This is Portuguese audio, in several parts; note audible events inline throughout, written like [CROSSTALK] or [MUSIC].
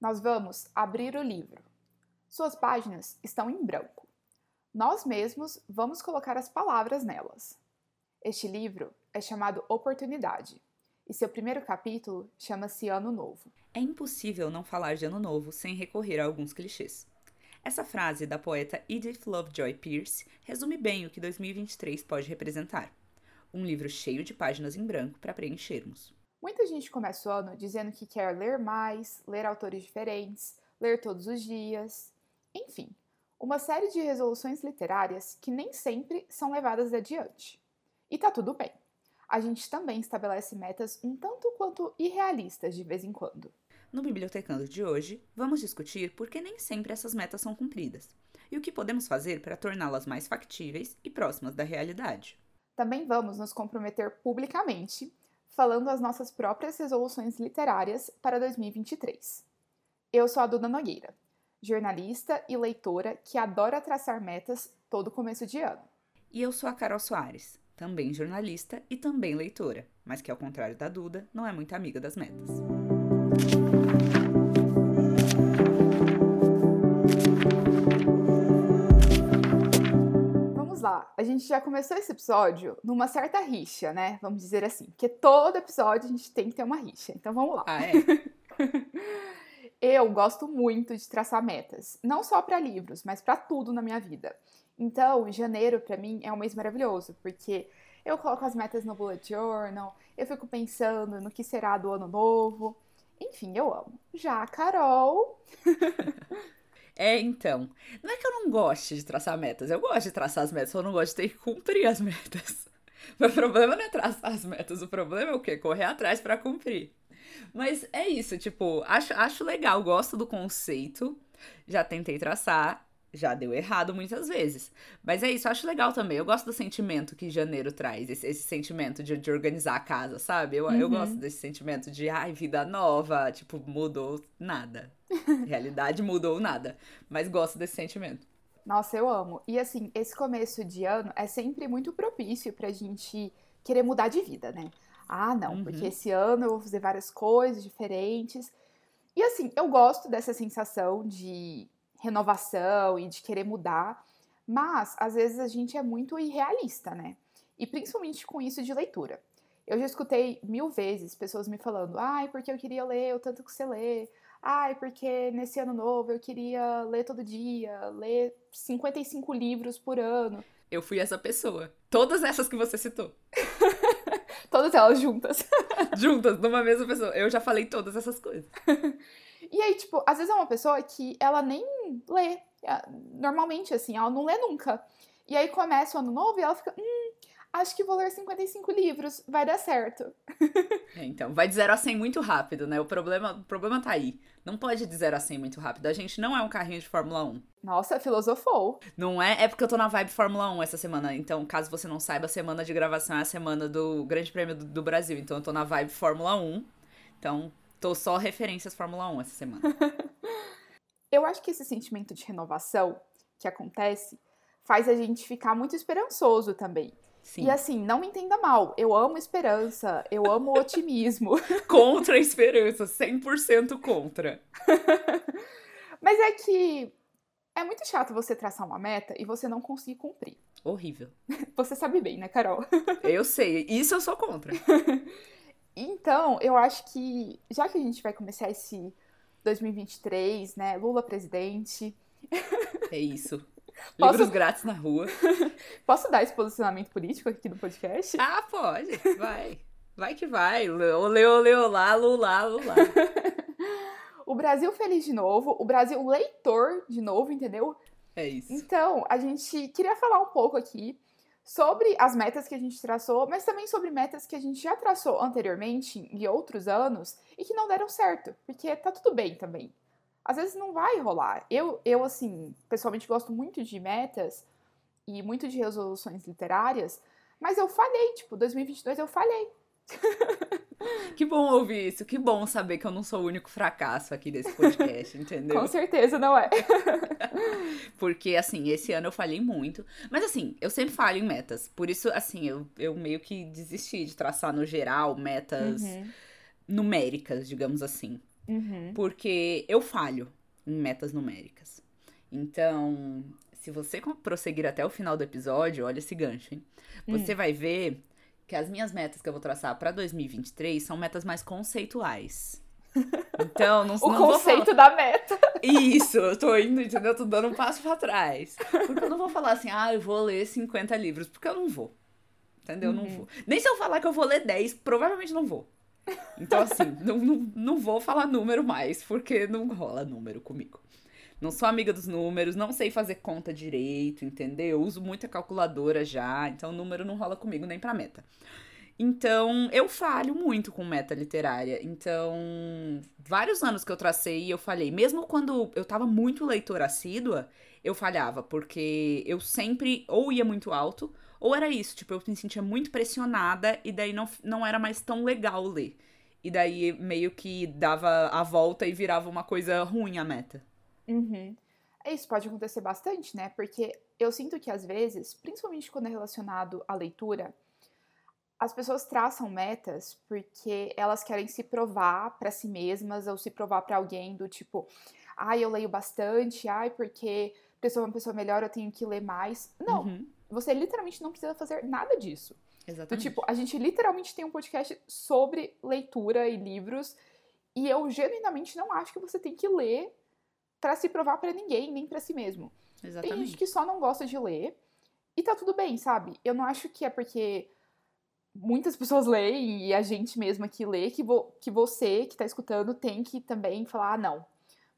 Nós vamos abrir o livro. Suas páginas estão em branco. Nós mesmos vamos colocar as palavras nelas. Este livro é chamado Oportunidade e seu primeiro capítulo chama-se Ano Novo. É impossível não falar de Ano Novo sem recorrer a alguns clichês. Essa frase da poeta Edith Lovejoy Pierce resume bem o que 2023 pode representar. Um livro cheio de páginas em branco para preenchermos. Muita gente começa o ano dizendo que quer ler mais, ler autores diferentes, ler todos os dias, enfim, uma série de resoluções literárias que nem sempre são levadas adiante. E tá tudo bem. A gente também estabelece metas um tanto quanto irrealistas de vez em quando. No Bibliotecando de hoje, vamos discutir por que nem sempre essas metas são cumpridas e o que podemos fazer para torná-las mais factíveis e próximas da realidade. Também vamos nos comprometer publicamente, falando as nossas próprias resoluções literárias para 2023. Eu sou a Duda Nogueira, jornalista e leitora que adora traçar metas todo começo de ano. E eu sou a Carol Soares, também jornalista e também leitora, mas que, ao contrário da Duda, não é muito amiga das metas. Lá, a gente já começou esse episódio numa certa rixa, né? Vamos dizer assim. Porque todo episódio a gente tem que ter uma rixa. Então vamos lá. Ah, é? [LAUGHS] Eu gosto muito de traçar metas, não só para livros, mas para tudo na minha vida. Então, janeiro para mim é um mês maravilhoso, porque eu coloco as metas no bullet journal, eu fico pensando no que será do ano novo. Enfim, eu amo. Já a Carol [LAUGHS] É, então. Não é que eu não goste de traçar metas. Eu gosto de traçar as metas, eu não gosto de ter que cumprir as metas. [LAUGHS] O problema não é traçar as metas, o problema é o quê? Correr atrás para cumprir. Mas é isso, tipo, acho, acho legal, gosto do conceito. Já tentei traçar, já deu errado muitas vezes. Mas é isso, acho legal também. Eu gosto do sentimento que janeiro traz, esse, esse sentimento de, de, organizar a casa, sabe? Eu, uhum. eu gosto desse sentimento de, ai, vida nova, tipo, mudou nada. [LAUGHS] Realidade mudou nada. Mas gosto desse sentimento. Nossa, eu amo. E assim, esse começo de ano é sempre muito propício pra gente querer mudar de vida, né? Ah, não, uhum. porque esse ano eu vou fazer várias coisas diferentes. E assim, eu gosto dessa sensação de renovação e de querer mudar, mas às vezes a gente é muito irrealista, né? E principalmente com isso de leitura. Eu já escutei mil vezes pessoas me falando: ai, porque eu queria ler o tanto que você lê. Ai, porque nesse ano novo eu queria ler todo dia, ler 55 livros por ano. Eu fui essa pessoa. Todas essas que você citou. [LAUGHS] todas elas juntas. [LAUGHS] juntas, numa mesma pessoa. Eu já falei todas essas coisas. [LAUGHS] E aí, tipo, às vezes é uma pessoa que ela nem lê. É, normalmente, assim, ela não lê nunca. E aí começa o ano novo e ela fica, hum, acho que vou ler 55 livros, vai dar certo. [LAUGHS] É, então, vai de 0 a 100 muito rápido, né? O problema, o problema tá aí. Não pode de 0 a 100 muito rápido. A gente não é um carrinho de Fórmula 1. Nossa, filosofou. Não é? É porque eu tô na vibe Fórmula 1 essa semana. Então, caso você não saiba, a semana de gravação é a semana do Grande Prêmio do, do Brasil. Então, eu tô na vibe Fórmula 1. Então, Tô só referências Fórmula 1 essa semana. [LAUGHS] eu acho que esse sentimento de renovação que acontece faz a gente ficar muito esperançoso também. Sim. E assim, não me entenda mal, eu amo esperança, eu amo otimismo. [LAUGHS] contra a esperança, 100% contra. [LAUGHS] Mas é que é muito chato você traçar uma meta e você não conseguir cumprir. Horrível. Você sabe bem, né, Carol? Eu sei, isso eu sou contra. Então, eu acho que, já que a gente vai começar esse 2023, né? Lula presidente. É isso. [LAUGHS] Posso... Livros grátis na rua. [LAUGHS] Posso dar esse posicionamento político aqui no podcast? Ah, pode. Vai. Vai que vai. Olê, olê, olá, lula, lula. o Brasil feliz de novo. O Brasil leitor de novo, entendeu? É isso. Então, a gente queria falar um pouco aqui sobre as metas que a gente traçou, mas também sobre metas que a gente já traçou anteriormente em outros anos e que não deram certo, porque tá tudo bem também. Às vezes não vai rolar. Eu, eu assim, pessoalmente gosto muito de metas e muito de resoluções literárias, mas eu falhei, tipo, 2022 eu falhei. [LAUGHS] Que bom ouvir isso, que bom saber que eu não sou o único fracasso aqui desse podcast, entendeu? Com certeza não é. [LAUGHS] Porque, assim, esse ano eu falhei muito. Mas, assim, eu sempre falho em metas. Por isso, assim, eu, eu meio que desisti de traçar no geral metas uhum. numéricas, digamos assim. Uhum. Porque eu falho em metas numéricas. Então, se você prosseguir até o final do episódio, olha esse gancho, hein? Você hum. vai ver que as minhas metas que eu vou traçar para 2023 são metas mais conceituais. [LAUGHS] Então, não, o não conceito da meta. Isso, eu tô indo, entendeu? Eu tô dando um passo pra trás. Porque eu não vou falar assim, ah, eu vou ler 50 livros, porque eu não vou. Entendeu? Uhum. Não vou. Nem se eu falar que eu vou ler 10, provavelmente não vou. Então, assim, [LAUGHS] não, não, não vou falar número mais, porque não rola número comigo. Não sou amiga dos números, não sei fazer conta direito, entendeu? Eu uso muita calculadora já, então número não rola comigo nem pra meta. Então, eu falho muito com meta literária. Então, vários anos que eu tracei, eu falhei. Mesmo quando eu tava muito leitora assídua, eu falhava, porque eu sempre ou ia muito alto, ou era isso, tipo, eu me sentia muito pressionada e daí não, não era mais tão legal ler. E daí meio que dava a volta e virava uma coisa ruim a meta. Uhum. É, isso pode acontecer bastante, né? Porque eu sinto que às vezes, principalmente quando é relacionado à leitura, as pessoas traçam metas porque elas querem se provar para si mesmas ou se provar para alguém do tipo, ai, eu leio bastante, ai, porque pra eu ser uma pessoa melhor eu tenho que ler mais. Não, uhum. você literalmente não precisa fazer nada disso. Exatamente. Do tipo, a gente literalmente tem um podcast sobre leitura e livros e eu genuinamente não acho que você tem que ler para se provar para ninguém, nem para si mesmo. Exatamente. Tem gente que só não gosta de ler e tá tudo bem, sabe? Eu não acho que é porque muitas [LAUGHS] pessoas leem e a gente mesma que lê, que, vo que você que está escutando tem que também falar, ah, não,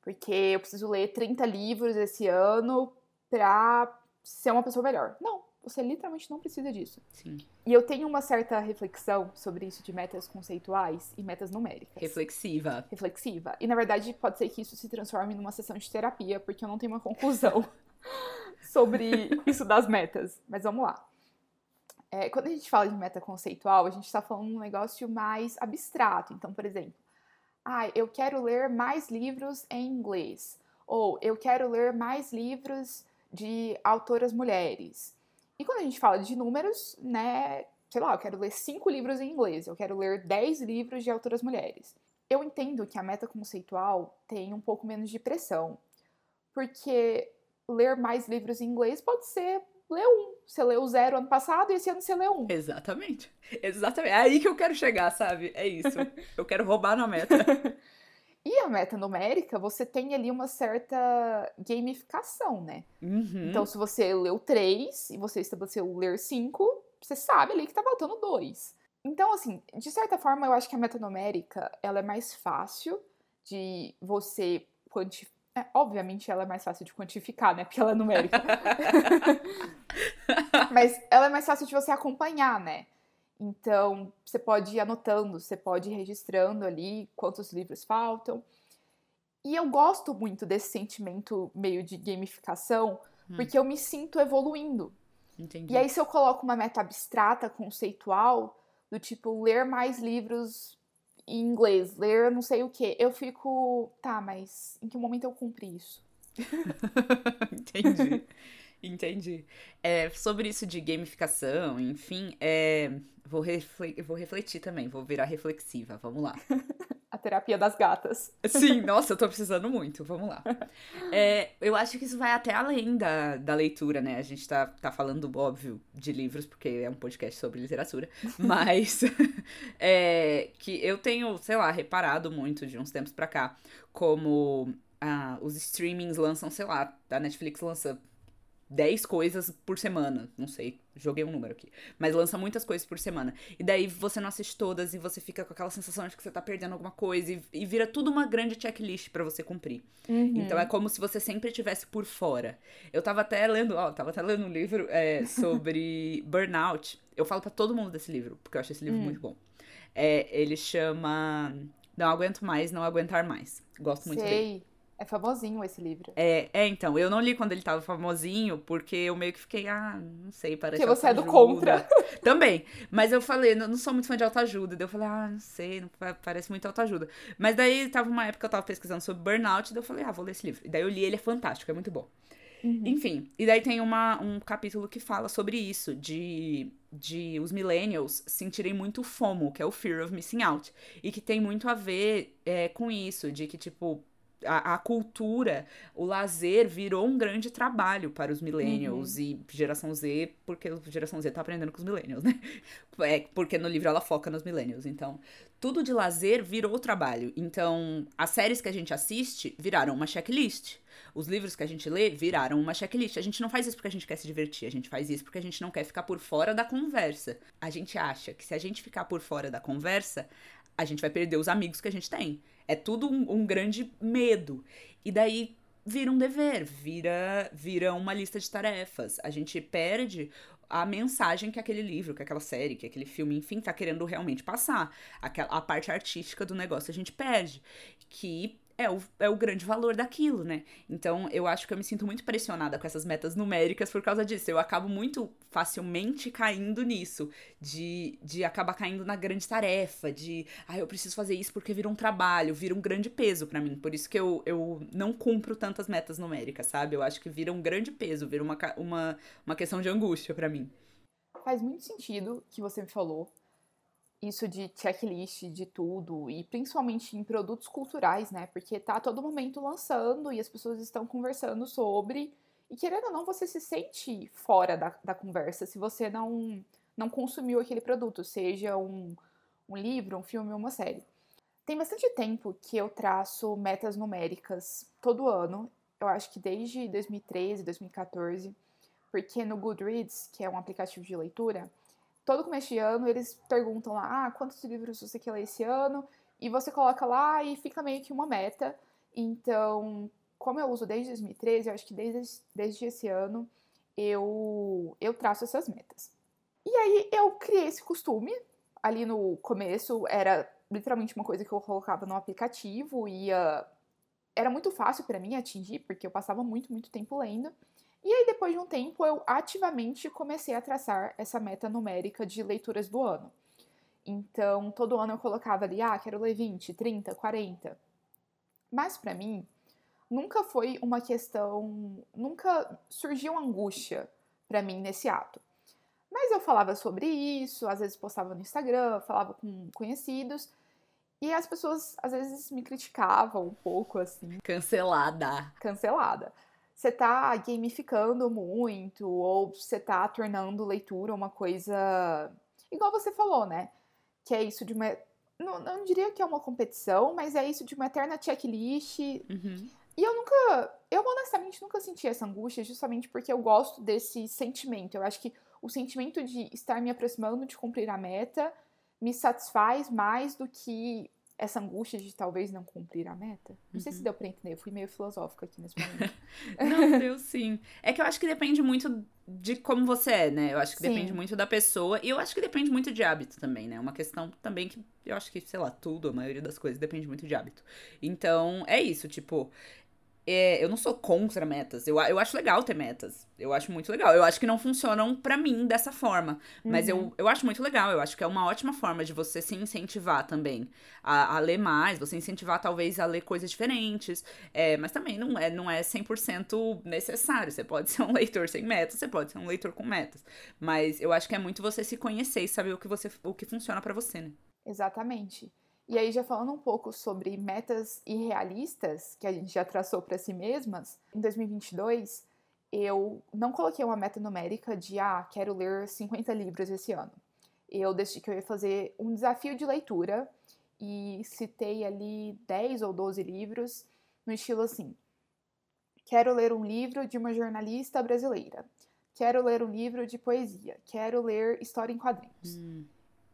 porque eu preciso ler 30 livros esse ano pra ser uma pessoa melhor. Não, você literalmente não precisa disso. Sim. E eu tenho uma certa reflexão sobre isso de metas conceituais e metas numéricas. Reflexiva. Reflexiva. E na verdade pode ser que isso se transforme numa sessão de terapia, porque eu não tenho uma conclusão [LAUGHS] sobre isso das metas. Mas vamos lá. É, quando a gente fala de meta conceitual, a gente está falando de um negócio mais abstrato. Então, por exemplo, ah, eu quero ler mais livros em inglês. Ou eu quero ler mais livros de autoras mulheres. E quando a gente fala de números, né, sei lá, eu quero ler cinco livros em inglês, eu quero ler dez livros de autoras mulheres. Eu entendo que a meta conceitual tem um pouco menos de pressão, porque ler mais livros em inglês pode ser ler um. Você leu zero ano passado e esse ano você leu um. Exatamente. Exatamente. É aí que eu quero chegar, sabe? É isso. [LAUGHS] Eu quero roubar na meta. [LAUGHS] e a meta numérica, você tem ali uma certa gamificação, né? Uhum. Então, se você leu três e você estabeleceu ler cinco, você sabe ali que tá faltando dois. Então, assim, de certa forma, eu acho que a meta numérica, ela é mais fácil de você quantificar é, obviamente ela é mais fácil de quantificar, né? Porque ela é numérica. [LAUGHS] [LAUGHS] Mas ela é mais fácil de você acompanhar, né? Então, você pode ir anotando, você pode ir registrando ali quantos livros faltam. E eu gosto muito desse sentimento meio de gamificação, hum. porque eu me sinto evoluindo. Entendi. E aí, se eu coloco uma meta abstrata, conceitual, do tipo ler mais livros em inglês, ler não sei o que, eu fico, tá, mas em que momento eu cumpri isso? [LAUGHS] Entendi. Entendi. É, sobre isso de gamificação, enfim, é, vou, refle vou refletir também, vou virar reflexiva, vamos lá. [LAUGHS] A terapia das gatas. Sim, [LAUGHS] nossa, eu tô precisando muito, vamos lá. É, eu acho que isso vai até além da, da leitura, né? A gente tá, tá falando, óbvio, de livros, porque é um podcast sobre literatura, [LAUGHS] mas é, que eu tenho, sei lá, reparado muito de uns tempos pra cá, como ah, os streamings lançam, sei lá, a Netflix lança 10 coisas por semana. Não sei, joguei um número aqui. Mas lança muitas coisas por semana. E daí você não assiste todas e você fica com aquela sensação de que você tá perdendo alguma coisa. E, e vira tudo uma grande checklist para você cumprir. Uhum. Então é como se você sempre estivesse por fora. Eu tava até lendo, ó, tava até lendo um livro é, [LAUGHS] sobre burnout. Eu falo para todo mundo desse livro, porque eu acho esse livro uhum. muito bom. É, ele chama Não Aguento Mais, Não Aguentar Mais. Gosto muito Sei. dele. É famosinho esse livro. É, é, então, eu não li quando ele tava famosinho, porque eu meio que fiquei, ah, não sei, parece Porque você é do contra. [LAUGHS] Também. Mas eu falei, não, não sou muito fã de autoajuda. Daí eu falei, ah, não sei, não parece muito autoajuda. Mas daí tava uma época que eu tava pesquisando sobre burnout, daí eu falei, ah, vou ler esse livro. E daí eu li, ele é fantástico, é muito bom. Uhum. Enfim, e daí tem uma, um capítulo que fala sobre isso, de de os millennials sentirem muito FOMO, que é o Fear of Missing Out. E que tem muito a ver é, com isso, de que, tipo, a, a, cultura, o lazer virou um grande trabalho para os millennials uhum. e geração Z, porque a geração Z tá aprendendo com os millennials, [LAUGHS] né? É, porque no livro ela foca nos millennials. Então, tudo de lazer virou trabalho. Então, as séries que a gente assiste viraram uma checklist. Os livros que a gente lê viraram uma checklist. A gente não faz isso porque a gente quer se divertir, a gente faz isso porque a gente não quer ficar por fora da conversa. A gente acha que se a gente ficar por fora da conversa, a gente vai perder os amigos que a gente tem. É tudo um, um grande medo. E daí vira um dever, vira, vira uma lista de tarefas. A gente perde a mensagem que aquele livro, que aquela série, que aquele filme, enfim, tá querendo realmente passar. Aquela, a parte artística do negócio a gente perde. Que é o, é o grande valor daquilo, né? Então, eu acho que eu me sinto muito pressionada com essas metas numéricas por causa disso. Eu acabo muito facilmente caindo nisso, de, de acabar caindo na grande tarefa, de, ah, eu preciso fazer isso porque vira um trabalho, vira um grande peso para mim. Por isso que eu, eu não cumpro tantas metas numéricas, sabe? Eu acho que vira um grande peso, vira uma, uma, uma questão de angústia para mim. Faz muito sentido que você me falou isso de checklist de tudo e principalmente em produtos culturais, né? Porque tá todo momento lançando e as pessoas estão conversando sobre e querendo ou não você se sente fora da, da conversa se você não não consumiu aquele produto, seja um, um livro, um filme ou uma série. Tem bastante tempo que eu traço metas numéricas todo ano. Eu acho que desde 2013, 2014, porque no Goodreads, que é um aplicativo de leitura, todo começo de ano eles perguntam lá, ah, quantos livros você quer ler esse ano? E você coloca lá e fica meio que uma meta. Então, como eu uso desde 2013, eu acho que desde, desde esse ano eu, eu traço essas metas. E aí eu criei esse costume. Ali no começo era literalmente uma coisa que eu colocava no aplicativo e ia... era muito fácil para mim atingir, porque eu passava muito, muito tempo lendo. E aí, depois de um tempo, eu ativamente comecei a traçar essa meta numérica de leituras do ano. Então, todo ano eu colocava ali, ah, quero ler 20, 30, 40. Mas para mim, nunca foi uma questão, nunca surgiu angústia para mim nesse ato. Mas eu falava sobre isso, às vezes postava no Instagram, falava com conhecidos, e as pessoas às vezes me criticavam um pouco assim. Cancelada. Cancelada você tá gamificando muito, ou você tá tornando leitura uma coisa. Igual você falou, né? Que é isso de uma. Não, não diria que é uma competição, mas é isso de uma eterna checklist. Uhum. E eu nunca. Eu honestamente nunca senti essa angústia, justamente porque eu gosto desse sentimento. Eu acho que o sentimento de estar me aproximando de cumprir a meta me satisfaz mais do que essa angústia de talvez não cumprir a meta. Não uhum. sei se uhum. deu pra entender, eu fui meio filosófica aqui nesse momento. [LAUGHS] não, deu sim. É que eu acho que depende muito de como você é, né? Eu acho que sim. depende muito da pessoa. E eu acho que depende muito de hábito também, né? Uma questão também que eu acho que, sei lá, tudo, a maioria das coisas depende muito de hábito. Então, é isso, tipo, é, eu não sou contra metas. Eu, eu acho legal ter metas. Eu acho muito legal. Eu acho que não funcionam para mim dessa forma. Mas uhum. eu, eu acho muito legal. Eu acho que é uma ótima forma de você se incentivar também a, a ler mais, você incentivar talvez a ler coisas diferentes. É, mas também não é, não é 100% necessário. Você pode [LAUGHS] ser um leitor sem metas, você pode ser um leitor com metas. Mas eu acho que é muito você se conhecer e saber o que, você, o que funciona para você, né? Exatamente. E aí, já falando um pouco sobre metas irrealistas que a gente já traçou para si mesmas, em 2022 eu não coloquei uma meta numérica de, ah, quero ler 50 livros esse ano. Eu decidi que eu ia fazer um desafio de leitura e citei ali 10 ou 12 livros no estilo assim: quero ler um livro de uma jornalista brasileira, quero ler um livro de poesia, quero ler história em quadrinhos. Hum.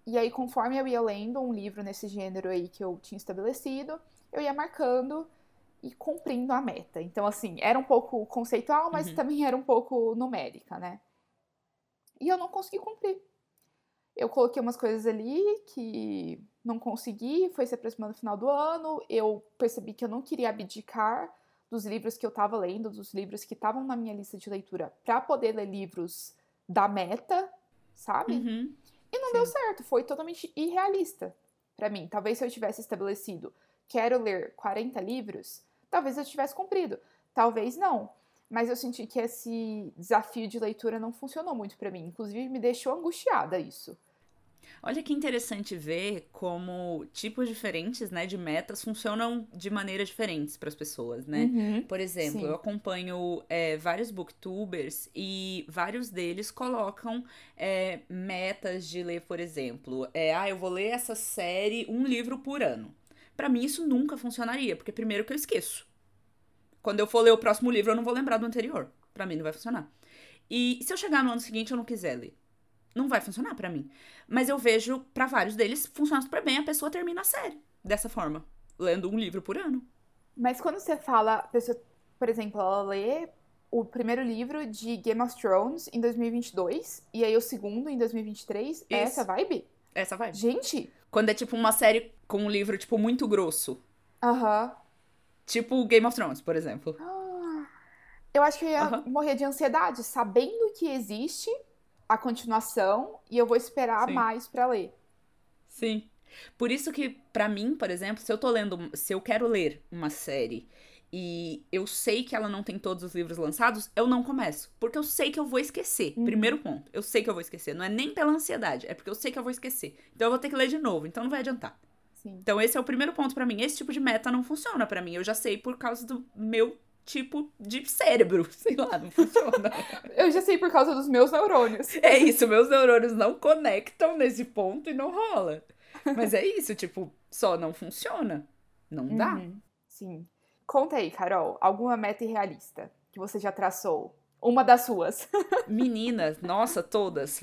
E aí, conforme eu ia lendo um livro nesse gênero aí que eu tinha estabelecido, eu ia marcando e cumprindo a meta. Então, assim, era um pouco conceitual, mas uhum. também era um pouco numérica, né? E eu não consegui cumprir. Eu coloquei umas coisas ali que não consegui, foi se aproximando do final do ano, eu percebi que eu não queria abdicar dos livros que eu estava lendo, dos livros que estavam na minha lista de leitura, para poder ler livros da meta, sabe? Uhum. E não Sim. deu certo, foi totalmente irrealista para mim. Talvez se eu tivesse estabelecido, quero ler 40 livros, talvez eu tivesse cumprido, talvez não. mas eu senti que esse desafio de leitura não funcionou muito para mim. Inclusive, me deixou angustiada isso. Olha que interessante ver como tipos diferentes, né, de metas funcionam de maneiras diferentes para as pessoas, né? Uhum, Por exemplo, sim. eu acompanho é, vários booktubers e vários deles colocam é, metas de ler, por exemplo, é, ah, eu vou ler essa série um livro por ano. Para mim isso nunca funcionaria, porque primeiro que eu esqueço. Quando eu for ler o próximo livro, eu não vou lembrar do anterior. Para mim não vai funcionar. E se eu chegar no ano seguinte eu não quiser ler, não vai funcionar para mim. Mas eu vejo para vários deles funciona super bem, a pessoa termina a série dessa forma, lendo um livro por ano. Mas quando você fala, a pessoa, por exemplo, ela lê o primeiro livro de Game of Thrones em 2022 e aí o segundo em 2023, é essa vibe? Essa vai. Gente, Quando é tipo uma série com um livro tipo muito grosso, aham. tipo Game of Thrones, por exemplo. Ah, Eu acho que eu ia Aham. morrer de ansiedade, sabendo que existe a continuação e eu vou esperar Sim. mais pra ler. Sim. Por isso que, pra mim, por exemplo, se eu tô lendo, se eu quero ler uma série e eu sei que ela não tem todos os livros lançados, eu não começo. Porque eu sei que eu vou esquecer. Uhum. Primeiro ponto. Eu sei que eu vou esquecer. Não é nem pela ansiedade, é porque eu sei que eu vou esquecer. Então eu vou ter que ler de novo. Então não vai adiantar. Sim. Então esse é o primeiro ponto pra mim. Esse tipo de meta não funciona pra mim. Eu já sei por causa do meu tipo de cérebro. [LAUGHS] Sei lá, não funciona. [LAUGHS] Eu já sei por causa dos meus neurônios. É isso, meus neurônios não conectam nesse ponto e não rola. Mas é isso, tipo, só não funciona. Não dá. Uhum, Sim. Conta aí, Carol, alguma meta irrealista que você já traçou? Uma das suas. [LAUGHS] Meninas, nossa, todas.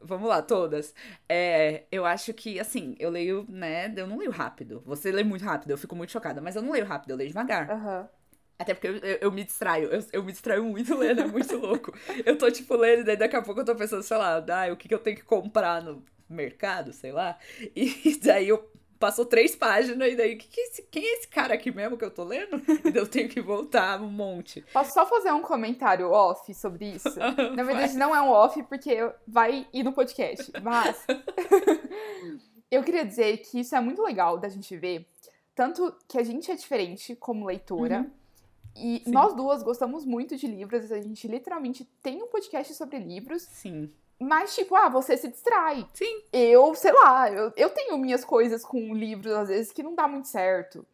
Vamos lá, todas. É, eu acho que, assim, eu leio, né? Eu não leio rápido. Você lê muito rápido, eu fico muito chocada, mas eu não leio rápido, eu leio devagar. Aham. Até porque eu, eu- eu me distraio, eu, eu me distraio muito [LAUGHS] lendo, é muito louco. Eu tô, tipo, lendo, e daí daqui a pouco eu tô pensando, sei lá, ah, o que, que eu tenho que comprar no mercado, sei lá. E [LAUGHS] daí eu passou três páginas, e daí, que que é esse- quem é esse cara aqui mesmo que eu tô lendo? [LAUGHS] E eu tenho que voltar um monte. Posso só fazer um comentário off sobre isso? Na verdade, não é um off, porque vai ir no podcast. Mas. eu queria dizer que isso é muito legal da gente ver. Tanto que a gente é diferente como leitora. Uhum. E Sim. nós duas gostamos muito de livros. A gente literalmente tem um podcast sobre livros. Sim. Mas, tipo, ah, você se distrai. Sim. Eu, sei lá, eu, eu tenho minhas coisas com livros, às vezes, que não dá muito certo.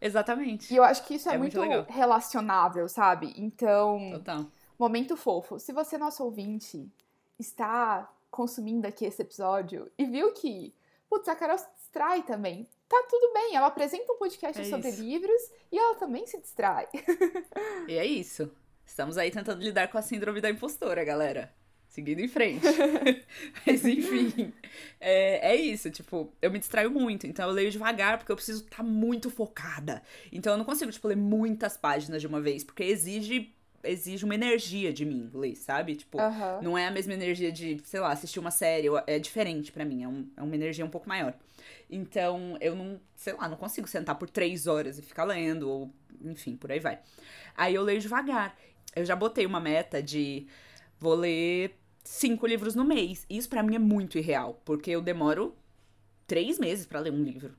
Exatamente. E eu acho que isso é, É muito muito, relacionável, sabe? Então, Total. momento fofo. Se você, nosso ouvinte, está consumindo aqui esse episódio e viu que, putz, a Carol se distrai também, tá tudo bem. Ela apresenta um podcast É sobre isso. livros e ela também se distrai. [LAUGHS] E é isso. Estamos aí tentando lidar com a síndrome da impostora, galera. Seguindo em frente. [LAUGHS] Mas enfim, é, é isso. Tipo, eu me distraio muito. Então eu leio devagar porque eu preciso estar muito focada. Então eu não consigo, tipo, ler muitas páginas de uma vez. Porque exige, exige uma energia de mim ler, sabe? Tipo, Aham. não é a mesma energia de, sei lá, assistir uma série. É diferente pra mim. É, um- é uma energia um pouco maior. Então, eu não, sei lá, não consigo sentar por três horas e ficar lendo, ou enfim, por aí vai. Aí eu leio devagar. Eu já botei uma meta de vou ler cinco livros no mês. Isso pra mim é muito irreal, porque eu demoro três meses pra ler um livro.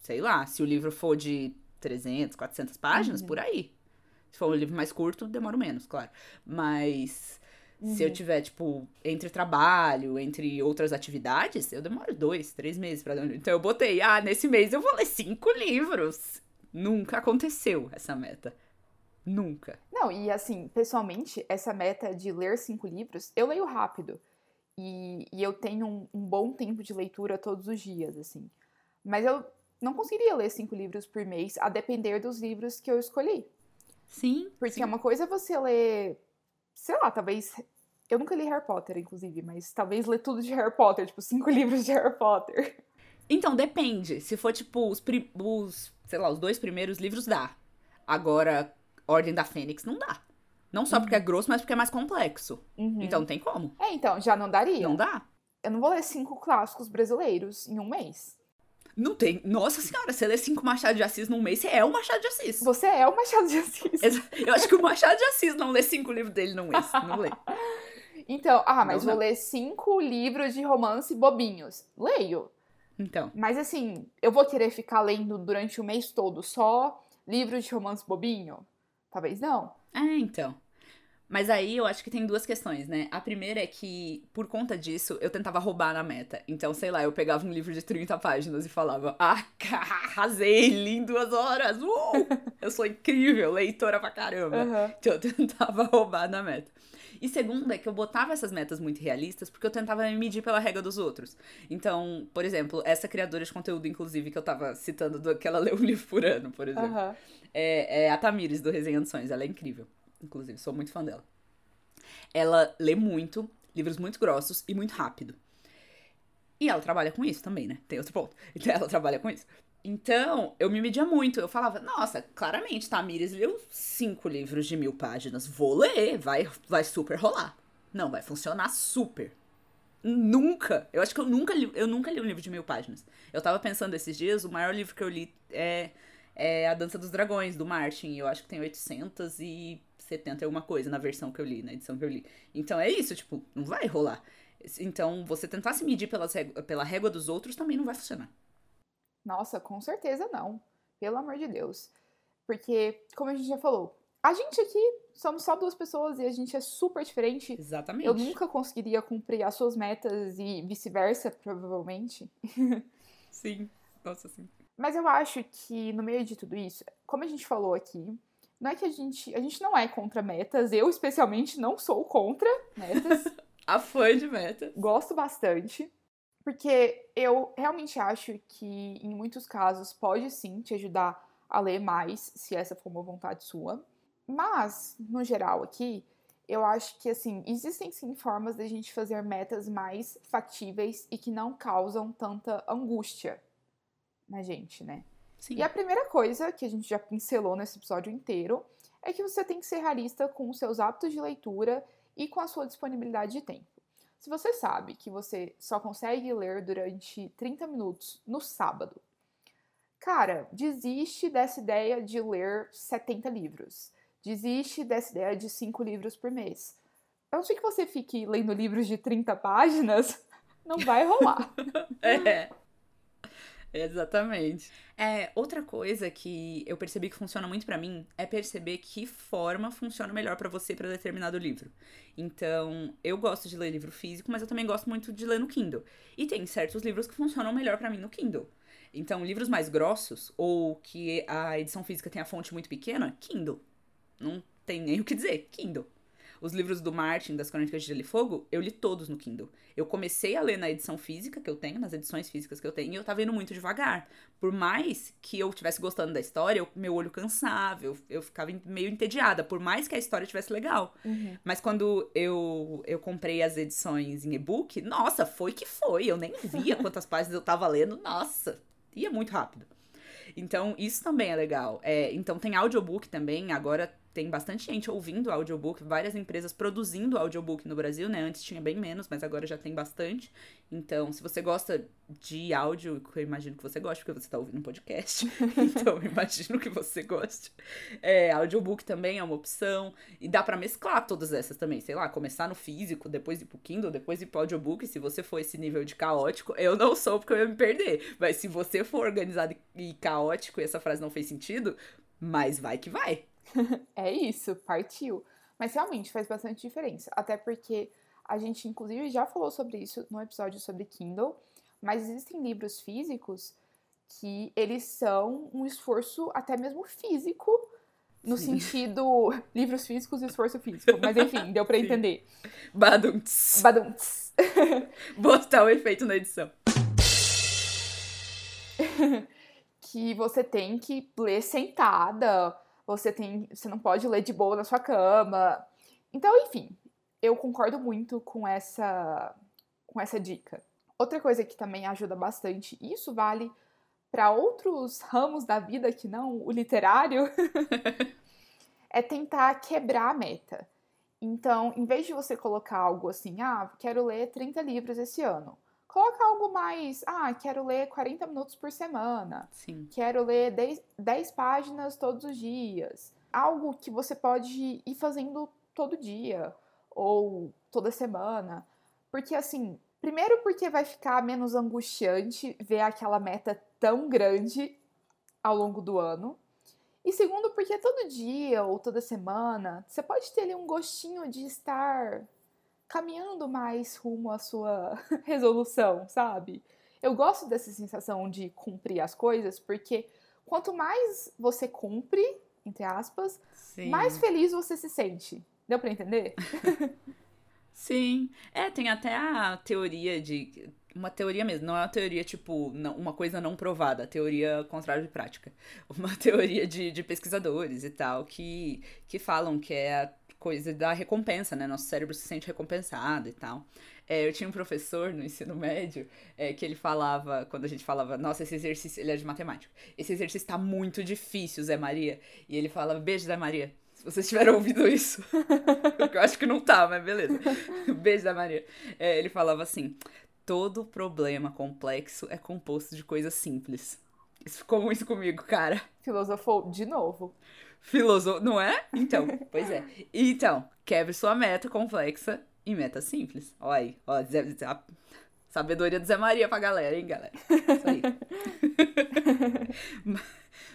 Sei lá, se o livro for de 300, 400 páginas, por aí. Se for um livro mais curto, demoro menos, claro. Mas se eu tiver, tipo, entre trabalho, entre outras atividades, eu demoro dois, três meses pra ler um. Então eu botei, ah, nesse mês eu vou ler cinco livros. Nunca aconteceu essa meta. Nunca. Não, e assim, pessoalmente, essa meta de ler cinco livros, eu leio rápido. E, e eu tenho um, um bom tempo de leitura todos os dias, assim. Mas eu não conseguiria ler cinco livros por mês, a depender dos livros que eu escolhi. Sim. Porque sim. é uma coisa você ler, sei lá, talvez. Eu nunca li Harry Potter, inclusive, mas talvez ler tudo de Harry Potter, tipo, cinco [LAUGHS] livros de Harry Potter. Então, depende. Se for, tipo, os, os, sei lá, os dois primeiros livros, dá. Agora, Ordem da Fênix não dá. Não só porque é grosso, mas porque é mais complexo. Uhum. Então, não tem como. É, então, já não daria. Não dá. Eu não vou ler cinco clássicos brasileiros em um mês. Não tem. Nossa senhora, você lê cinco Machado de Assis num mês, você é o Machado de Assis. Você é o Machado de Assis. Eu acho que o Machado de Assis não lê cinco livros dele num mês. Não lê. [LAUGHS] Então, ah, mas Não, vou não. ler cinco livros de romance bobinhos. Leio. Então, Mas assim, eu vou querer ficar lendo durante o mês todo só livros de romance bobinho? Talvez não. É, então. Mas aí eu acho que tem duas questões, né? A primeira é que, por conta disso, eu tentava roubar na meta. Então, sei lá, eu pegava um livro de 30 páginas e falava: Ah, [LAUGHS] arrasei, li em duas horas! Uh! Eu sou incrível, leitora pra caramba. Uhum. Então eu [LAUGHS] tentava roubar na meta. E segundo é que eu botava essas metas muito realistas porque eu tentava me medir pela regra dos outros. Então, por exemplo, essa criadora de conteúdo, inclusive, que eu tava citando, do, que ela [LAUGHS] lê um livro por ano, por exemplo, uhum. é, é a Tamires do Resenha de Sonhos. Ela é incrível inclusive, sou muito fã dela. Ela lê muito, livros muito grossos e muito rápido. E ela trabalha com isso também, né? Tem outro ponto. Então [LAUGHS] ela trabalha com isso. Então, eu me media muito. Eu falava, nossa, claramente, Tamires leu cinco livros de mil páginas. Vou ler, vai, vai super rolar. Não, vai funcionar super. Nunca. Eu acho que eu nunca li, eu nunca li um livro de mil páginas. Eu tava pensando esses dias, o maior livro que eu li é, é A Dança dos Dragões, do Martin. Eu acho que tem 800 e 70 é uma coisa na versão que eu li, na edição que eu li. Então é isso, tipo, não vai rolar. Então, você tentar se medir pelas, pela régua dos outros também não vai funcionar. Nossa, com certeza não. Pelo amor de Deus. Porque, como a gente já falou, a gente aqui somos só duas pessoas e a gente é super diferente. Exatamente. Eu nunca conseguiria cumprir as suas metas e vice-versa, provavelmente. Sim, nossa, sim. Mas eu acho que no meio de tudo isso, como a gente falou aqui, não é que a gente. A gente não é contra metas. Eu, especialmente, não sou contra metas. [LAUGHS] a fã de metas. Gosto bastante. Porque eu realmente acho que, em muitos casos, pode sim te ajudar a ler mais, se essa for uma vontade sua. Mas, no geral, aqui, eu acho que, assim, existem sim formas da gente fazer metas mais factíveis e que não causam tanta angústia na gente, né? Sim. E a primeira coisa que a gente já pincelou nesse episódio inteiro é que você tem que ser realista com os seus hábitos de leitura e com a sua disponibilidade de tempo. Se você sabe que você só consegue ler durante 30 minutos no sábado, cara, desiste dessa ideia de ler 70 livros. Desiste dessa ideia de 5 livros por mês. A não ser que você fique lendo livros de 30 páginas, [LAUGHS] não vai rolar. [LAUGHS] é. Exatamente. É, outra coisa que eu percebi que funciona muito para mim é perceber que forma funciona melhor para você para determinado livro. Então, eu gosto de ler livro físico, mas eu também gosto muito de ler no Kindle. E tem certos livros que funcionam melhor para mim no Kindle. Então, livros mais grossos ou que a edição física tem a fonte muito pequena, Kindle. Não tem nem o que dizer, Kindle. Os livros do Martin, das Crônicas de Gelo e Fogo, eu li todos no Kindle. Eu comecei a ler na edição física que eu tenho, nas edições físicas que eu tenho, e eu tava indo muito devagar. Por mais que eu estivesse gostando da história, eu, meu olho cansava, eu, eu ficava meio entediada, por mais que a história tivesse legal. Uhum. Mas quando eu, eu comprei as edições em e-book, nossa, foi que foi. Eu nem via [LAUGHS] quantas páginas eu tava lendo, nossa, ia muito rápido. Então, isso também é legal. É, então, tem audiobook também. Agora tem bastante gente ouvindo audiobook, várias empresas produzindo audiobook no Brasil, né? Antes tinha bem menos, mas agora já tem bastante. Então, se você gosta de áudio, eu imagino que você goste, porque você está ouvindo um podcast. [LAUGHS] então, eu imagino que você goste. É, audiobook também é uma opção. E dá para mesclar todas essas também. Sei lá, começar no físico, depois ir pro Kindle, depois ir pro audiobook. Se você for esse nível de caótico, eu não sou porque eu ia me perder. Mas se você for organizado e caótico e essa frase não fez sentido, mas vai que vai. [LAUGHS] é isso, partiu. Mas realmente faz bastante diferença. Até porque a gente, inclusive, já falou sobre isso no episódio sobre Kindle. Mas existem livros físicos que eles são um esforço até mesmo físico, no Sim. sentido. [LAUGHS] livros físicos e esforço físico. Mas enfim, deu para [LAUGHS] entender. Badunts. Badunts. Botar o efeito na edição. que você tem que ler sentada você tem, você não pode ler de boa na sua cama. Então, enfim, eu concordo muito com essa com essa dica. Outra coisa que também ajuda bastante, e isso vale para outros ramos da vida que não o literário, [LAUGHS] é tentar quebrar a meta. Então, em vez de você colocar algo assim, ah, quero ler 30 livros esse ano, Coloca algo mais. Ah, quero ler 40 minutos por semana. Sim. Quero ler 10, 10 páginas todos os dias. Algo que você pode ir fazendo todo dia ou toda semana. Porque assim, primeiro porque vai ficar menos angustiante ver aquela meta tão grande ao longo do ano. E segundo, porque todo dia ou toda semana você pode ter ali um gostinho de estar caminhando mais rumo à sua [LAUGHS] resolução, sabe? Eu gosto dessa sensação de cumprir as coisas, porque quanto mais você cumpre, entre aspas, Sim. mais feliz você se sente. Deu para entender? [LAUGHS] Sim. É, tem até a teoria de uma teoria mesmo, não é uma teoria tipo não, uma coisa não provada, teoria contrária de prática. [LAUGHS] Uma teoria de, de pesquisadores e tal que, que falam que é a coisa da recompensa, né? Nosso cérebro se sente recompensado e tal. É, eu tinha um professor no ensino médio é, que ele falava, quando a gente falava, nossa, esse exercício, ele é de matemática, esse exercício tá muito difícil, Zé Maria. E ele falava, beijo, Zé Maria. Se vocês tiveram [LAUGHS] ouvido isso. [LAUGHS] eu acho que não tá, mas beleza. [LAUGHS] Beijo da Maria. É, ele falava assim: todo problema complexo é composto de coisas simples. Isso ficou muito comigo, cara. Filosofou de novo. Filosofou, não é? [LAUGHS] Então, pois é. Então, quebre sua meta complexa em meta simples. Olha aí, ó, a sabedoria do Zé Maria pra galera, hein, galera? Isso aí. [LAUGHS]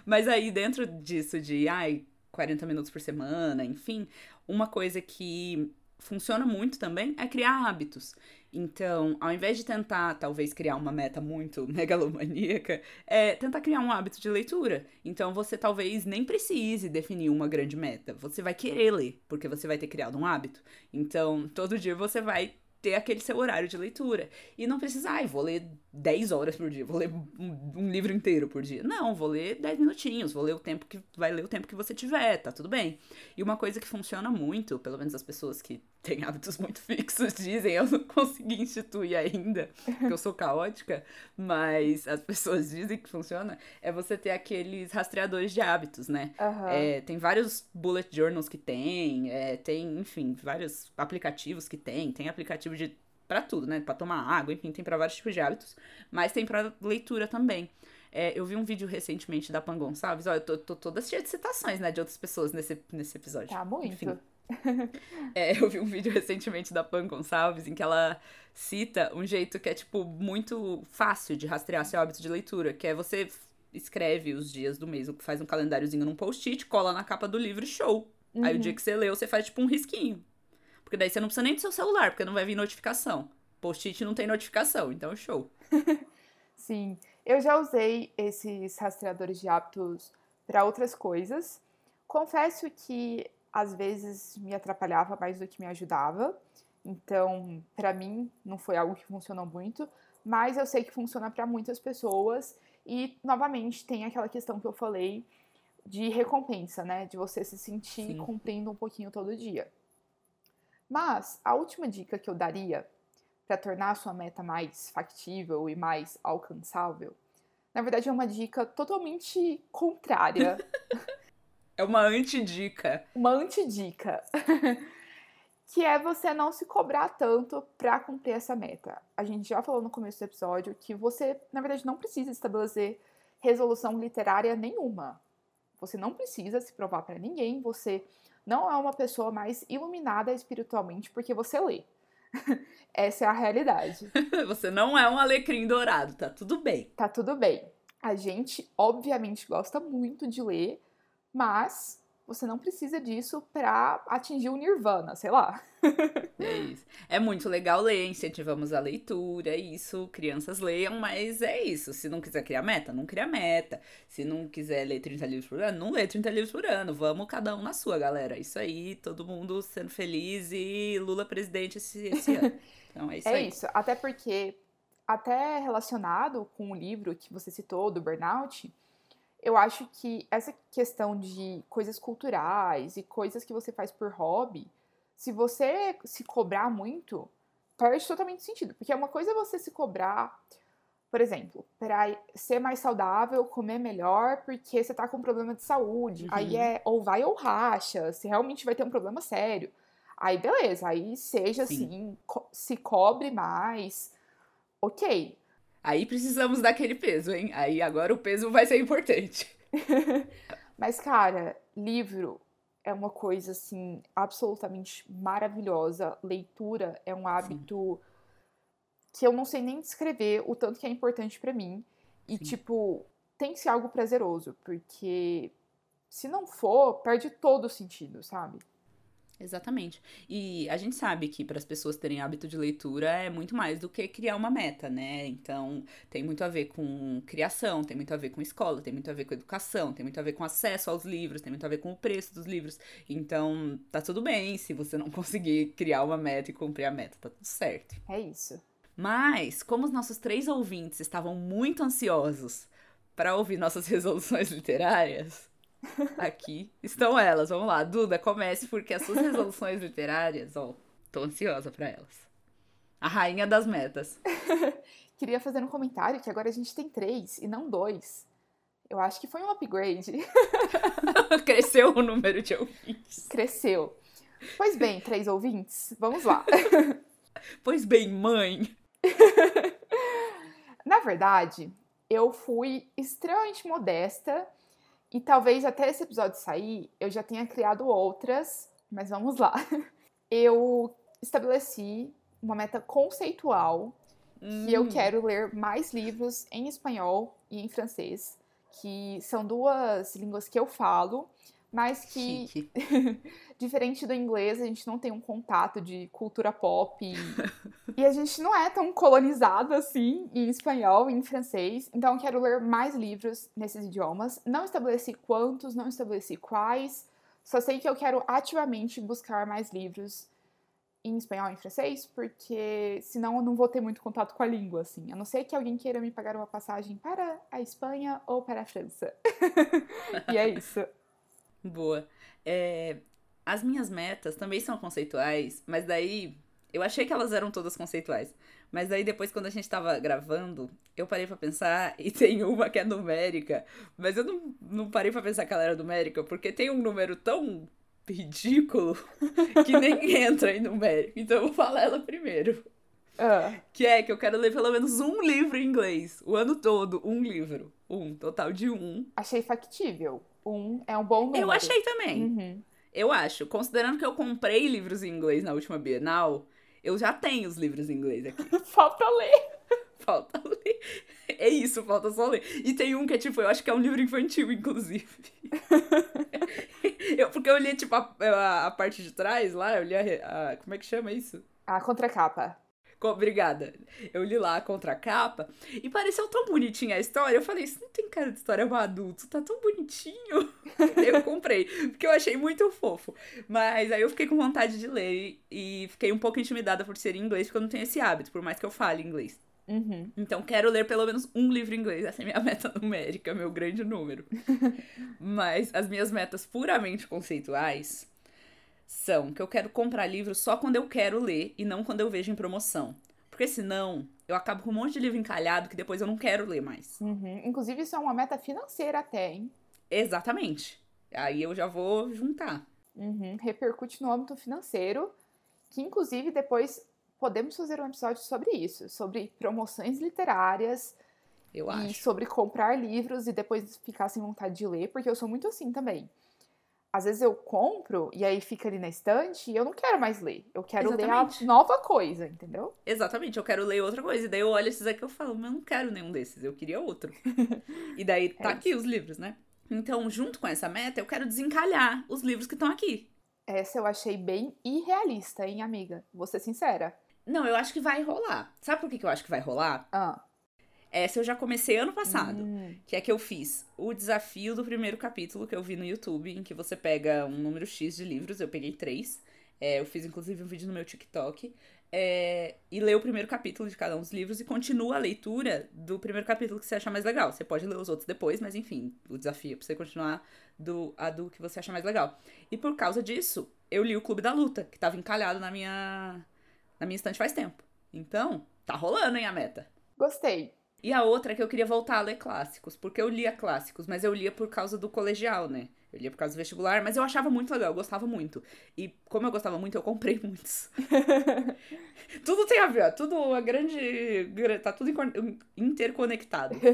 Mas aí, dentro disso de, ai, 40 minutos por semana, enfim, uma coisa que funciona muito também é criar hábitos. Então, ao invés de tentar, talvez, criar uma meta muito [LAUGHS] megalomaníaca, é tentar criar um hábito de leitura. Então, você talvez nem precise definir uma grande meta. Você vai querer ler, porque você vai ter criado um hábito. Então, todo dia você vai ter aquele seu horário de leitura. E não precisa, ai, vou ler 10 horas por dia, vou ler um, um, livro inteiro por dia. Não, vou ler 10 minutinhos, vou ler o tempo que. Vai ler o tempo que você tiver, tá tudo bem. E uma coisa que funciona muito, pelo menos as pessoas que têm [LAUGHS] hábitos muito fixos dizem, eu não consegui instituir ainda, porque eu sou caótica, mas as pessoas dizem que funciona, é você ter aqueles rastreadores de hábitos, né? Uhum. É, tem vários bullet journals que tem, é, tem, enfim, vários aplicativos que tem, tem aplicativo de para tudo, né? Para tomar água, enfim, tem para vários tipos de hábitos, mas tem para leitura também. É, eu vi um vídeo recentemente da Pan Gonçalves, olha, eu tô, tô toda cheia de citações, né, de outras pessoas nesse, nesse episódio. Tá muito. Enfim. [LAUGHS] é, eu vi um vídeo recentemente da Pan Gonçalves em que ela cita um jeito que é, tipo, muito fácil de rastrear seu hábito de leitura, que é você escreve os dias do mês, faz um calendáriozinho num post-it, cola na capa do livro e show. Uhum. Aí o dia uhum. que você leu, você faz, tipo, um risquinho. Porque daí você não precisa nem do seu celular, porque não vai vir notificação. Post-it não tem notificação, então show. [LAUGHS] Sim, eu já usei esses rastreadores de hábitos para outras coisas. Confesso que às vezes me atrapalhava mais do que me ajudava. Então, para mim, não foi algo que funcionou muito, mas eu sei que funciona para muitas pessoas. E, novamente, tem aquela questão que eu falei de recompensa, né? De você se sentir Sim. cumprindo um pouquinho todo dia. Mas a última dica que eu daria para tornar a sua meta mais factível e mais alcançável, na verdade é uma dica totalmente contrária. [LAUGHS] é uma antidica. Uma antidica. [LAUGHS] que é você não se cobrar tanto para cumprir essa meta. A gente já falou no começo do episódio que você, na verdade, não precisa estabelecer resolução literária nenhuma. Você não precisa se provar para ninguém, você não é uma pessoa mais iluminada espiritualmente porque você lê. [LAUGHS] Essa é a realidade. [LAUGHS] você não é um alecrim dourado, tá tudo bem. Tá tudo bem. A gente, obviamente, gosta muito de ler, mas você não precisa disso para atingir o nirvana, sei lá. é isso. É muito legal ler, incentivamos a leitura, é isso, crianças leiam, mas é isso. Se não quiser criar meta, não cria meta. Se não quiser ler 30 livros por ano, não lê 30 livros por ano. Vamos cada um na sua, galera. Isso aí, todo mundo sendo feliz e Lula presidente esse, esse ano. [LAUGHS] Então é isso é aí. É isso, até porque, até relacionado com o livro que você citou, do Burnout, eu acho que essa questão de coisas culturais e coisas que você faz por hobby, se você se cobrar muito, perde totalmente sentido. Porque é uma coisa você se cobrar, por exemplo, para ser mais saudável, comer melhor, porque você tá com um problema de saúde. Uhum. Aí é ou vai ou racha, se realmente vai ter um problema sério. Aí beleza, aí seja Sim. assim, co se cobre mais. Ok, Aí precisamos daquele peso, hein? Aí agora o peso vai ser importante. [LAUGHS] Mas, cara, livro é uma coisa, assim, absolutamente maravilhosa. Leitura é um hábito Sim. que eu não sei nem descrever o tanto que é importante para mim. E, Sim. tipo, tem que ser algo prazeroso, porque Se não for, perde todo o sentido, sabe? Exatamente. E a gente sabe que para as pessoas terem hábito de leitura é muito mais do que criar uma meta, né? Então, tem muito a ver com criação, tem muito a ver com escola, tem muito a ver com educação, tem muito a ver com acesso aos livros, tem muito a ver com o preço dos livros. Então, tá tudo bem se você não [LAUGHS] conseguir criar uma meta e cumprir a meta, tá tudo certo. É isso. Mas, como os nossos três ouvintes estavam muito ansiosos para ouvir nossas [LAUGHS] resoluções literárias, Aqui estão elas. Vamos lá, Duda, comece porque as suas resoluções literárias, ó, tô ansiosa para elas. A rainha das metas. [LAUGHS] Queria fazer um comentário que agora a gente tem três e não dois. Eu acho que foi um upgrade. [LAUGHS] Cresceu o número de ouvintes. Cresceu. Pois bem, três ouvintes, vamos lá. [LAUGHS] pois bem, mãe. Na verdade, eu fui extremamente modesta e talvez até esse episódio sair, eu já tenha criado outras, mas vamos lá. [LAUGHS] Eu estabeleci uma meta conceitual hum. que eu hum. quero ler mais livros em espanhol e em francês, que são duas línguas que eu falo, mas que, [LAUGHS] diferente do inglês, a gente não tem um contato de cultura pop. E, e a gente não é tão colonizado assim em espanhol e em francês. Então, eu quero ler mais livros nesses idiomas. Não estabeleci quantos, não estabeleci quais. Só sei que eu quero ativamente buscar mais livros em espanhol e em francês, porque senão eu não vou ter muito contato com a língua, assim. A não ser que alguém queira me pagar uma passagem para a Espanha ou para a França. [LAUGHS] e é isso. Boa. É, as minhas metas também são conceituais, mas daí eu achei que elas eram todas conceituais. Mas daí depois, quando a gente tava gravando, eu parei para pensar [LAUGHS] e tem uma que é numérica. Mas eu não, não parei para pensar que ela era numérica, porque tem um número tão ridículo [LAUGHS] que nem [LAUGHS] entra em numérico. Então eu vou falar ela primeiro. Uh. Que é que eu quero ler pelo menos um livro em inglês. O ano todo, um livro. Um, total de um. Achei factível um é um bom número. Eu achei também. Uhum. Eu acho. Considerando que eu comprei livros em inglês na última Bienal, eu já tenho os livros em inglês aqui. [LAUGHS] falta ler. Falta ler. É isso, falta só ler. E tem um que é tipo, eu acho que é um livro infantil, inclusive. eu, porque eu li, tipo, a, a, a, parte de trás lá, eu li a, a. Como é que chama isso? A contracapa. Obrigada. Eu li lá a contracapa e pareceu tão bonitinha a história. Eu falei, isso não tem cara de história para adulto, tá tão bonitinho. [LAUGHS] eu comprei, porque eu achei muito fofo. Mas aí eu fiquei com vontade de ler e fiquei um pouco intimidada por ser em inglês, porque eu não tenho esse hábito, por mais que eu fale inglês. Uhum. Então quero ler pelo menos um livro em inglês. Essa é minha [LAUGHS] meta numérica, meu grande número. [LAUGHS] Mas as minhas metas puramente conceituais são que eu quero comprar livro só quando eu quero ler e não quando eu vejo em promoção. Porque senão eu acabo com um monte de livro encalhado que depois eu não quero ler mais. Uhum. Inclusive, isso é uma meta financeira até, hein? Exatamente. Aí eu já vou juntar. Uhum. Repercute no âmbito financeiro, que inclusive depois podemos fazer um episódio sobre isso, sobre promoções literárias. Eu acho. E sobre comprar livros e depois ficar sem vontade de ler, porque eu sou muito assim também às vezes eu compro e aí fica ali na estante e eu não quero mais ler. Eu quero Exatamente. ler a nova coisa, entendeu? Exatamente, eu quero ler outra coisa. E daí eu olho esses aqui e eu falo, mas eu não quero nenhum desses, eu queria outro. [LAUGHS] e daí tá é aqui os livros, né? Então, junto com essa meta, eu quero desencalhar os livros que estão aqui. Essa eu achei bem irrealista, hein, amiga? Vou ser sincera. Não, eu acho que vai rolar. Sabe por que, que eu acho que vai rolar? Ah. Essa eu já comecei ano passado, hum. que é que eu fiz o desafio do primeiro capítulo que eu vi no YouTube, em que você pega um número X de livros, eu peguei três. É, eu fiz inclusive um vídeo no meu TikTok. É, e lê o primeiro capítulo de cada um dos livros e continua a leitura do primeiro capítulo que você achar mais legal. Você pode ler os outros depois, mas enfim, o desafio é pra você continuar do, a do que você acha mais legal. E por causa disso, eu li o Clube da Luta, que tava encalhado na minha, na minha estante faz tempo. Então, tá rolando, hein, a meta. Gostei. E a outra é que eu queria voltar a ler clássicos, porque eu lia clássicos, mas eu lia por causa do colegial, né? Eu lia por causa do vestibular, mas eu achava muito legal, eu gostava muito. E como eu gostava muito, eu comprei [LAUGHS] muitos. [LAUGHS] tudo tem a ver, ó, tudo a grande. Tá tudo interconectado. [LAUGHS]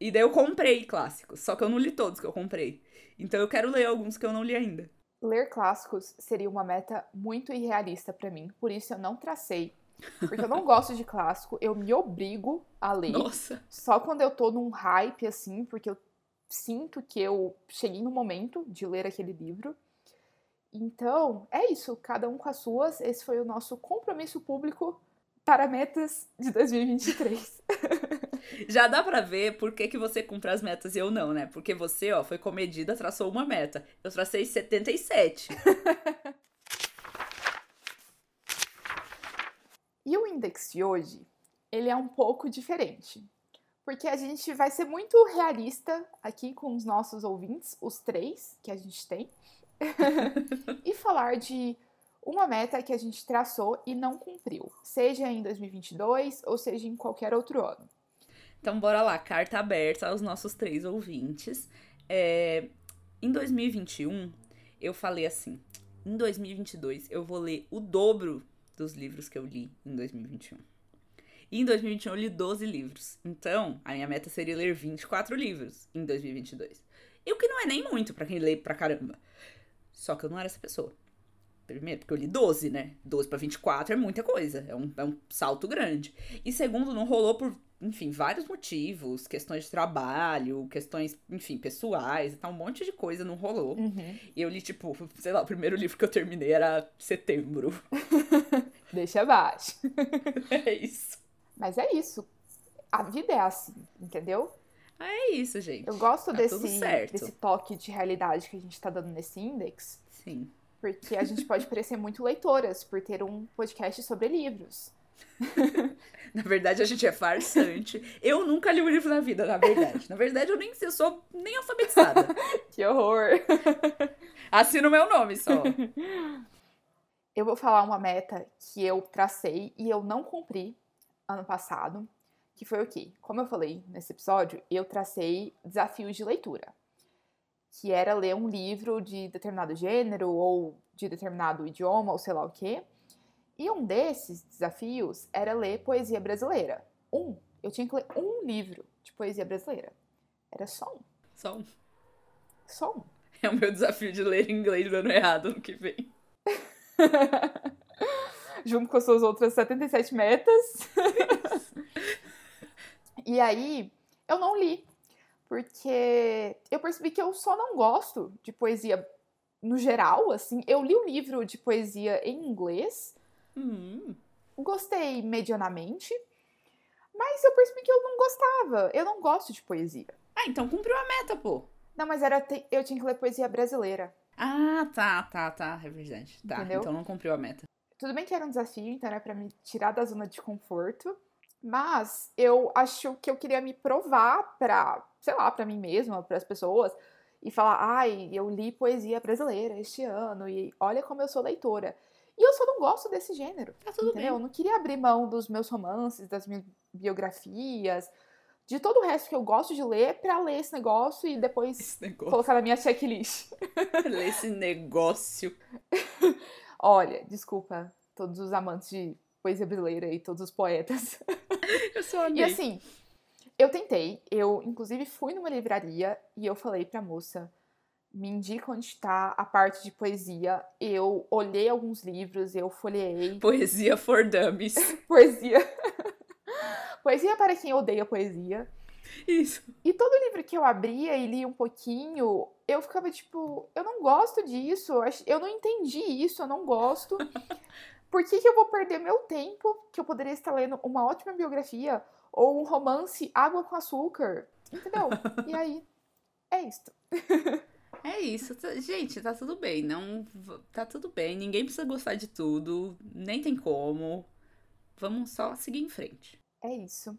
E daí eu comprei clássicos, só que eu não li todos que eu comprei. Então eu quero ler alguns que eu não li ainda. Ler clássicos seria uma meta muito irrealista para mim, por isso eu não tracei porque eu não gosto de clássico, eu me obrigo a ler. Nossa. Só quando eu tô num hype, assim, porque eu sinto que eu cheguei no momento de ler aquele livro. Então, é isso, cada um com as suas. Esse foi o nosso compromisso público para metas de 2023. [LAUGHS] Já dá pra ver por que, que você cumpre as metas e eu não, né? Porque você, ó, foi comedida, traçou uma meta. Eu tracei 77. [LAUGHS] e o index de hoje, ele é um pouco diferente. Porque a gente vai ser muito realista aqui com os nossos ouvintes, os três que a gente tem, [LAUGHS] e falar de uma meta que a gente traçou e não cumpriu, seja em 2022 ou seja em qualquer outro ano. Então, bora lá, carta aberta aos nossos três ouvintes. É, em 2021, eu falei assim: em 2022 eu vou ler o dobro dos livros que eu li em 2021. E em 2021 eu li 12 livros. Então, a minha meta seria ler 24 livros em 2022. E o que não é nem muito para quem lê pra caramba. Só que eu não era essa pessoa. Primeiro, porque eu li 12, né? 12 para 24 é muita coisa. É um, é um salto grande. E segundo, não rolou por, enfim, vários motivos. Questões de trabalho, questões, enfim, pessoais e tal. Um monte de coisa não rolou. Uhum. E eu li, tipo, sei lá, o primeiro livro que eu terminei era setembro. [LAUGHS] Deixa abaixo. [LAUGHS] é isso. Mas é isso. A vida é assim, entendeu? É isso, gente. Eu gosto Tá desse, desse toque de realidade que a gente tá dando nesse index, Sim. porque a gente pode parecer muito leitoras por ter um podcast sobre livros. [LAUGHS] Na verdade, a gente é farsante. Eu nunca li um livro na vida, na verdade. Na verdade, eu nem eu sou nem alfabetizada. [LAUGHS] Que horror! Assino meu nome só. Eu vou falar uma meta que eu tracei e eu não cumpri ano passado, que foi o quê? Como eu falei nesse episódio, eu tracei desafios de leitura, que era ler um livro de determinado gênero ou de determinado idioma ou sei lá o quê. E um desses desafios era ler poesia brasileira. Um, eu tinha que ler um livro de poesia brasileira. Era só um, Só um. só um. É o meu desafio de ler inglês dando errado no que vem. [LAUGHS] junto com as suas outras 77 metas. [LAUGHS] e aí, eu não li, porque eu percebi que eu só não gosto de poesia no geral, assim. Eu li o livro de poesia em inglês, Hum, gostei medianamente, mas eu percebi que eu não gostava. Eu não gosto de poesia. Ah, então cumpriu a meta, pô. Não, mas era te- eu tinha que ler poesia brasileira. Ah, tá, tá, tá. É verdade. Tá, Entendeu? então não cumpriu a meta. Tudo bem que era um desafio, então era pra me tirar da zona de conforto. Mas eu acho que eu queria me provar pra, sei lá, pra mim mesma, pras pessoas, e falar: ai, eu li poesia brasileira este ano, e olha como eu sou leitora. E eu só não gosto desse gênero. Tá tudo entendeu? Eu bem. não queria abrir mão dos meus romances, das minhas biografias, de todo o resto que eu gosto de ler, pra ler esse negócio e depois Esse negócio. colocar na minha checklist. [LAUGHS] Ler esse negócio. [LAUGHS] Olha, desculpa todos os amantes de poesia brasileira e todos os poetas. [LAUGHS] Eu sou E assim, eu tentei, eu inclusive fui numa livraria e eu falei pra moça, me indica onde está a parte de poesia. Eu olhei alguns livros, eu folheei [LAUGHS] Poesia for Dummies. [LAUGHS] poesia. [LAUGHS] poesia para quem odeia poesia. Isso. E todo livro que eu abria e li um pouquinho, eu ficava tipo, eu não gosto disso, eu não entendi isso, eu não gosto. Por que, que eu vou perder meu tempo que eu poderia estar lendo uma ótima biografia ou um romance Água com Açúcar? Entendeu? E aí, é isto. É isso. Tá- Gente, tá tudo bem. Não, tá tudo bem. Ninguém precisa gostar de tudo. Nem tem como. Vamos só seguir em frente. É isso.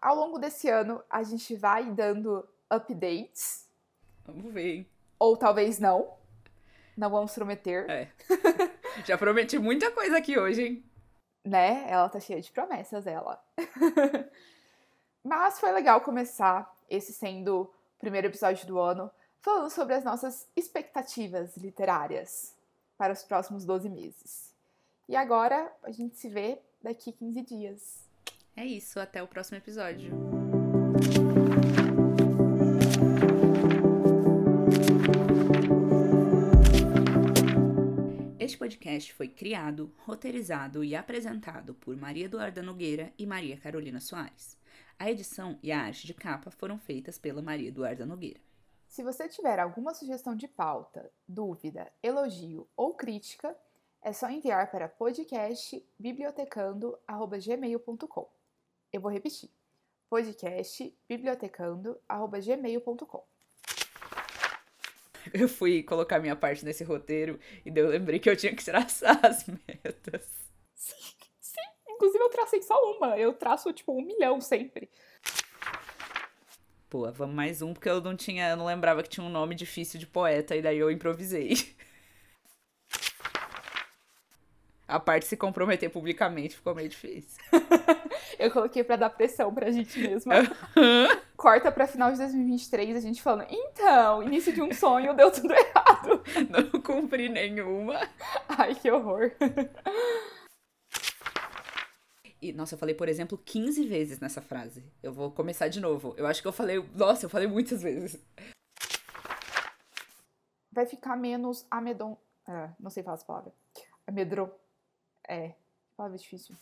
Ao longo desse ano, a gente vai dando updates, Vamos ver, ou talvez não. Não vamos prometer, É. [LAUGHS] Já prometi muita coisa aqui hoje, hein? né? Ela tá cheia de promessas, ela. [LAUGHS] Mas foi legal começar esse sendo o primeiro episódio do ano, falando sobre as nossas expectativas literárias para os próximos 12 meses. E agora a gente se vê daqui 15 dias. É isso. Até o próximo episódio. Este podcast foi criado, roteirizado e apresentado por Maria Eduarda Nogueira e Maria Carolina Soares. A edição e a arte de capa foram feitas pela Maria Eduarda Nogueira. Se você tiver alguma sugestão de pauta, dúvida, elogio ou crítica, é só enviar para podcastbibliotecando@gmail.com. Eu vou repetir: podcastbibliotecando@gmail.com. [LAUGHS] Eu fui colocar minha parte nesse roteiro e daí eu lembrei que eu tinha que traçar [LAUGHS] as metas. Sim, sim. Inclusive eu tracei só uma. Eu traço tipo um milhão sempre. Pô, vamos mais um, porque eu não tinha, eu não lembrava que tinha um nome difícil de poeta, e daí eu improvisei. [LAUGHS] A parte de se comprometer publicamente ficou meio difícil. [LAUGHS] eu coloquei para dar pressão pra gente mesma. [LAUGHS] Corta pra final de 2023 a gente falando, então, início de um sonho deu tudo errado. Não cumpri nenhuma. Ai, que horror. E, nossa, eu falei, por exemplo, 15 vezes nessa frase. Eu vou começar de novo. Eu acho que eu falei. Nossa, eu falei muitas vezes. Vai ficar menos amedon. Ah, não sei falar essa palavra. Amedron. É. Palavra difícil.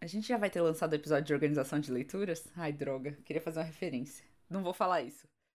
A gente já vai ter lançado o episódio de organização de leituras? Ai, droga. Queria fazer uma referência. Não vou falar isso.